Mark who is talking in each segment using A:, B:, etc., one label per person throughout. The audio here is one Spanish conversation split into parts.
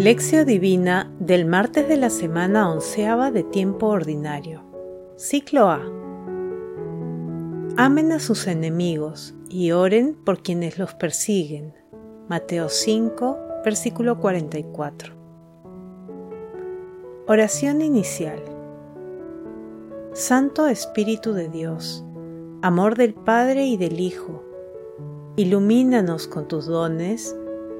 A: Lección Divina del martes de la semana onceava de tiempo ordinario. Ciclo A. Amen a sus enemigos y oren por quienes los persiguen. Mateo 5, versículo 44. Oración inicial. Santo Espíritu de Dios, amor del Padre y del Hijo, ilumínanos con tus dones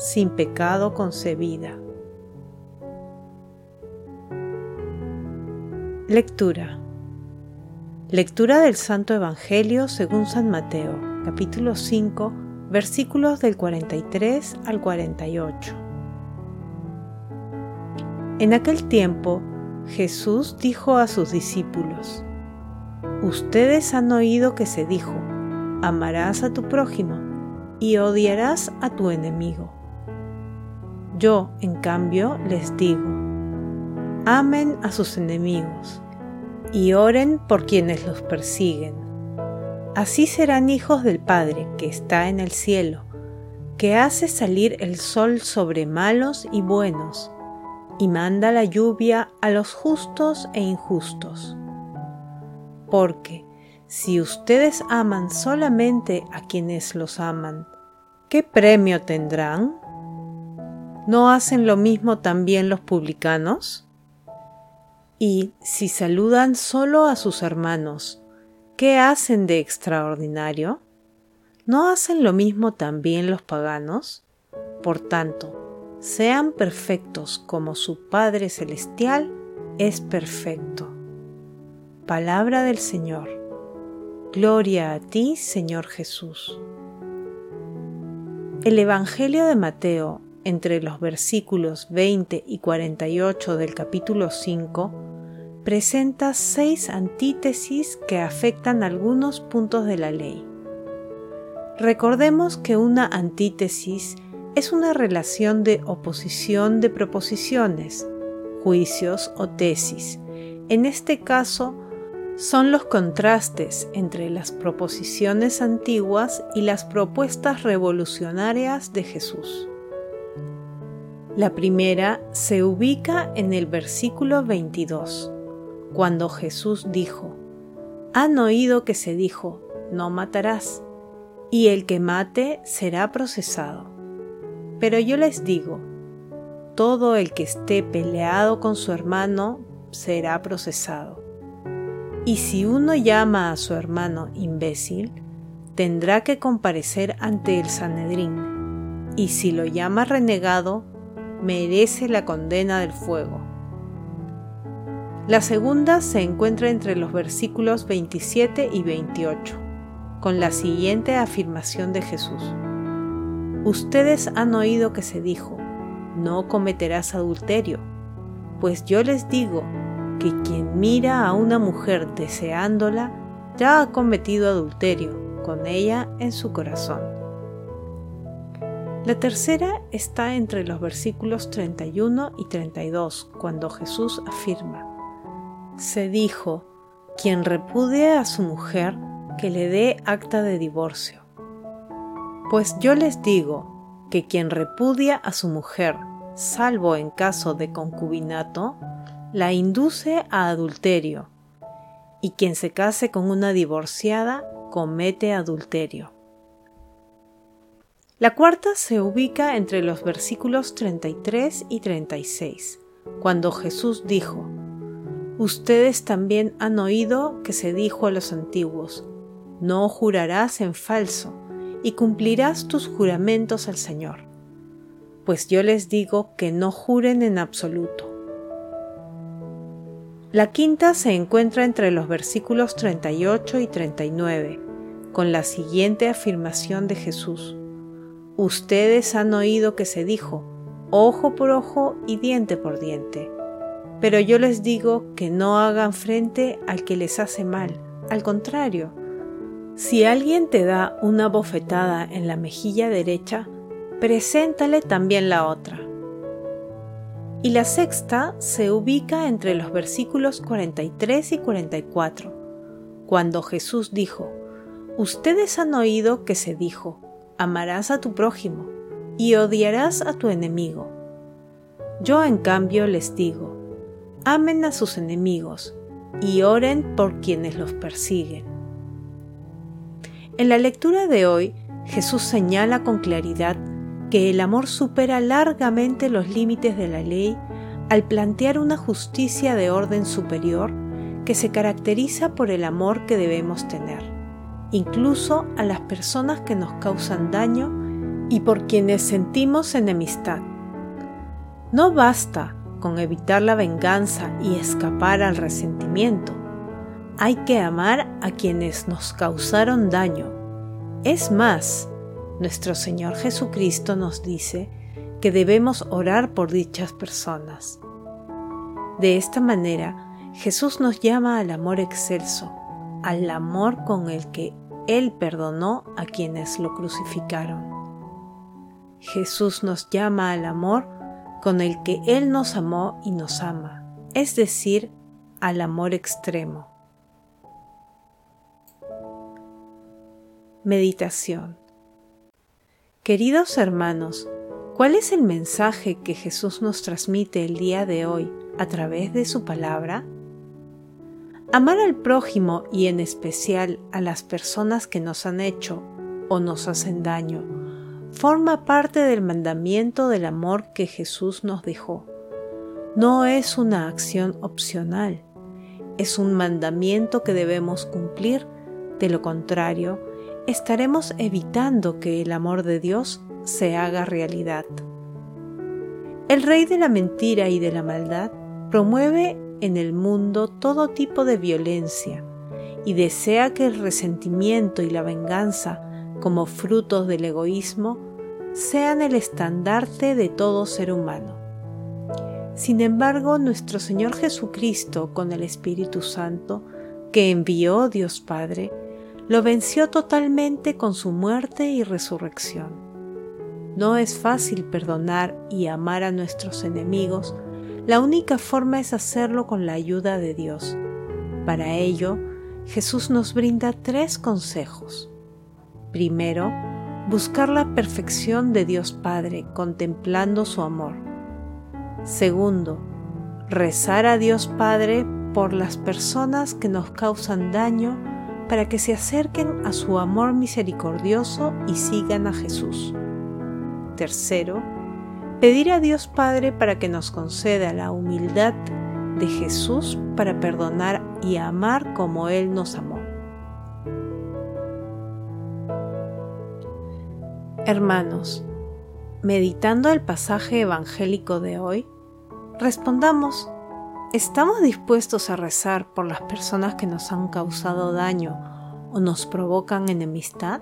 A: sin pecado concebida. Lectura. Lectura del Santo Evangelio según San Mateo, capítulo 5, versículos del 43 al 48. En aquel tiempo, Jesús dijo a sus discípulos, Ustedes han oído que se dijo, amarás a tu prójimo y odiarás a tu enemigo. Yo, en cambio, les digo, amen a sus enemigos y oren por quienes los persiguen. Así serán hijos del Padre que está en el cielo, que hace salir el sol sobre malos y buenos, y manda la lluvia a los justos e injustos. Porque si ustedes aman solamente a quienes los aman, ¿qué premio tendrán? ¿No hacen lo mismo también los publicanos? Y si saludan solo a sus hermanos, ¿qué hacen de extraordinario? ¿No hacen lo mismo también los paganos? Por tanto, sean perfectos como su Padre Celestial es perfecto. Palabra del Señor. Gloria a ti, Señor Jesús. El Evangelio de Mateo entre los versículos 20 y 48 del capítulo 5, presenta seis antítesis que afectan algunos puntos de la ley. Recordemos que una antítesis es una relación de oposición de proposiciones, juicios o tesis. En este caso, son los contrastes entre las proposiciones antiguas y las propuestas revolucionarias de Jesús. La primera se ubica en el versículo 22, cuando Jesús dijo, Han oído que se dijo, no matarás, y el que mate será procesado. Pero yo les digo, todo el que esté peleado con su hermano será procesado. Y si uno llama a su hermano imbécil, tendrá que comparecer ante el Sanedrín, y si lo llama renegado, merece la condena del fuego. La segunda se encuentra entre los versículos 27 y 28, con la siguiente afirmación de Jesús. Ustedes han oído que se dijo, no cometerás adulterio, pues yo les digo que quien mira a una mujer deseándola, ya ha cometido adulterio con ella en su corazón. La tercera está entre los versículos 31 y 32, cuando Jesús afirma, Se dijo, quien repudie a su mujer, que le dé acta de divorcio. Pues yo les digo que quien repudia a su mujer, salvo en caso de concubinato, la induce a adulterio, y quien se case con una divorciada comete adulterio. La cuarta se ubica entre los versículos 33 y 36, cuando Jesús dijo, Ustedes también han oído que se dijo a los antiguos, no jurarás en falso, y cumplirás tus juramentos al Señor. Pues yo les digo que no juren en absoluto. La quinta se encuentra entre los versículos 38 y 39, con la siguiente afirmación de Jesús. Ustedes han oído que se dijo, ojo por ojo y diente por diente. Pero yo les digo que no hagan frente al que les hace mal, al contrario, si alguien te da una bofetada en la mejilla derecha, preséntale también la otra. Y la sexta se ubica entre los versículos 43 y 44, cuando Jesús dijo, Ustedes han oído que se dijo, amarás a tu prójimo y odiarás a tu enemigo. Yo en cambio les digo, amen a sus enemigos y oren por quienes los persiguen. En la lectura de hoy, Jesús señala con claridad que el amor supera largamente los límites de la ley al plantear una justicia de orden superior que se caracteriza por el amor que debemos tener, incluso a las personas que nos causan daño y por quienes sentimos enemistad. No basta con evitar la venganza y escapar al resentimiento. Hay que amar a quienes nos causaron daño. Es más, nuestro Señor Jesucristo nos dice que debemos orar por dichas personas. De esta manera, Jesús nos llama al amor excelso, al amor con el que Él perdonó a quienes lo crucificaron. Jesús nos llama al amor con el que Él nos amó y nos ama, es decir, al amor extremo. Meditación Queridos hermanos, ¿cuál es el mensaje que Jesús nos transmite el día de hoy a través de su palabra? Amar al prójimo y en especial a las personas que nos han hecho o nos hacen daño forma parte del mandamiento del amor que Jesús nos dejó. No es una acción opcional, es un mandamiento que debemos cumplir, de lo contrario, estaremos evitando que el amor de Dios se haga realidad. El rey de la mentira y de la maldad promueve en el mundo todo tipo de violencia y desea que el resentimiento y la venganza como frutos del egoísmo, sean el estandarte de todo ser humano. Sin embargo, nuestro Señor Jesucristo, con el Espíritu Santo, que envió Dios Padre, lo venció totalmente con su muerte y resurrección. No es fácil perdonar y amar a nuestros enemigos, la única forma es hacerlo con la ayuda de Dios. Para ello, Jesús nos brinda tres consejos. Primero, buscar la perfección de Dios Padre contemplando su amor. Segundo, rezar a Dios Padre por las personas que nos causan daño para que se acerquen a su amor misericordioso y sigan a Jesús. Tercero, pedir a Dios Padre para que nos conceda la humildad de Jesús para perdonar y amar como Él nos amó. Hermanos, meditando el pasaje evangélico de hoy, respondamos, ¿estamos dispuestos a rezar por las personas que nos han causado daño o nos provocan enemistad?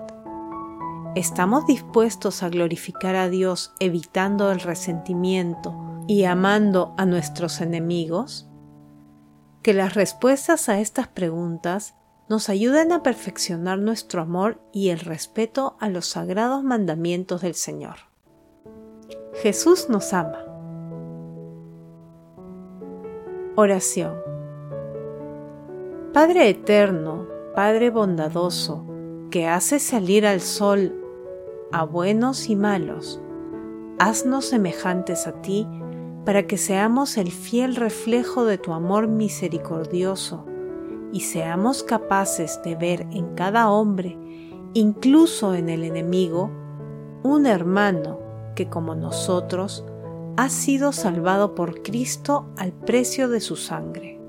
A: ¿Estamos dispuestos a glorificar a Dios evitando el resentimiento y amando a nuestros enemigos? Que las respuestas a estas preguntas nos ayuden a perfeccionar nuestro amor y el respeto a los sagrados mandamientos del Señor. Jesús nos ama. Oración. Padre eterno, Padre bondadoso, que hace salir al sol a buenos y malos, haznos semejantes a ti para que seamos el fiel reflejo de tu amor misericordioso y seamos capaces de ver en cada hombre, incluso en el enemigo, un hermano que como nosotros ha sido salvado por Cristo al precio de su sangre.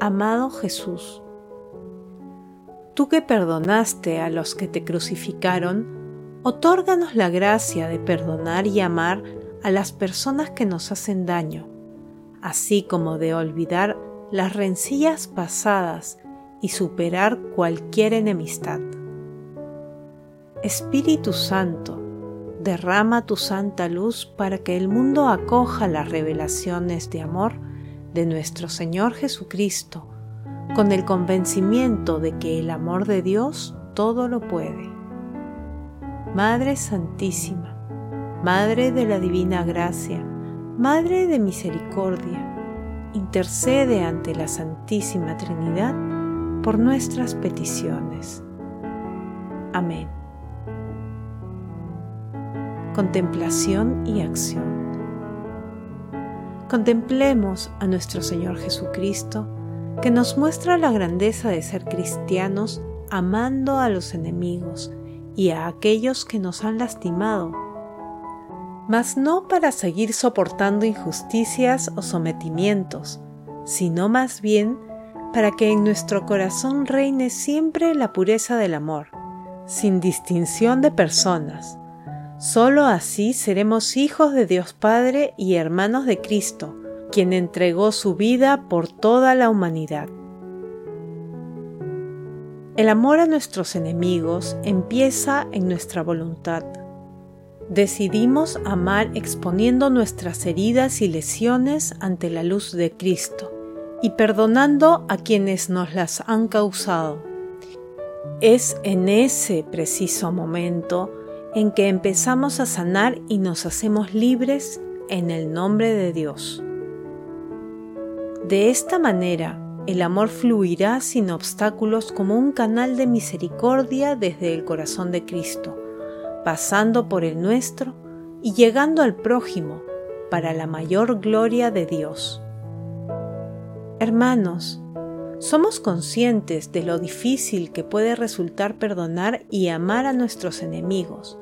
A: Amado Jesús, tú que perdonaste a los que te crucificaron, otórganos la gracia de perdonar y amar a las personas que nos hacen daño, así como de olvidar las rencillas pasadas y superar cualquier enemistad. Espíritu Santo, derrama tu santa luz para que el mundo acoja las revelaciones de amor de nuestro Señor Jesucristo, con el convencimiento de que el amor de Dios todo lo puede. Madre Santísima, Madre de la Divina Gracia, Madre de Misericordia, intercede ante la Santísima Trinidad por nuestras peticiones. Amén. Contemplación y acción. Contemplemos a nuestro Señor Jesucristo, que nos muestra la grandeza de ser cristianos amando a los enemigos y a aquellos que nos han lastimado, mas no para seguir soportando injusticias o sometimientos, sino más bien para que en nuestro corazón reine siempre la pureza del amor, sin distinción de personas. Solo así seremos hijos de Dios Padre y hermanos de Cristo, quien entregó su vida por toda la humanidad. El amor a nuestros enemigos empieza en nuestra voluntad. Decidimos amar exponiendo nuestras heridas y lesiones ante la luz de Cristo y perdonando a quienes nos las han causado. Es en ese preciso momento en que empezamos a sanar y nos hacemos libres en el nombre de Dios. De esta manera, el amor fluirá sin obstáculos como un canal de misericordia desde el corazón de Cristo, pasando por el nuestro y llegando al prójimo para la mayor gloria de Dios. Hermanos, somos conscientes de lo difícil que puede resultar perdonar y amar a nuestros enemigos.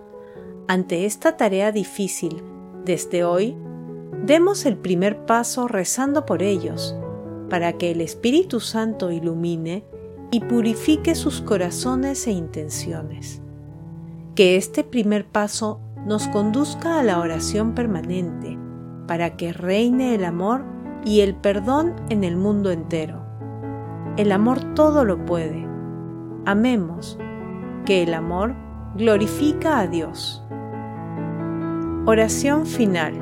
A: Ante esta tarea difícil, desde hoy, demos el primer paso rezando por ellos, para que el Espíritu Santo ilumine y purifique sus corazones e intenciones. Que este primer paso nos conduzca a la oración permanente, para que reine el amor y el perdón en el mundo entero. El amor todo lo puede. Amemos, que el amor glorifica a Dios. Oración final.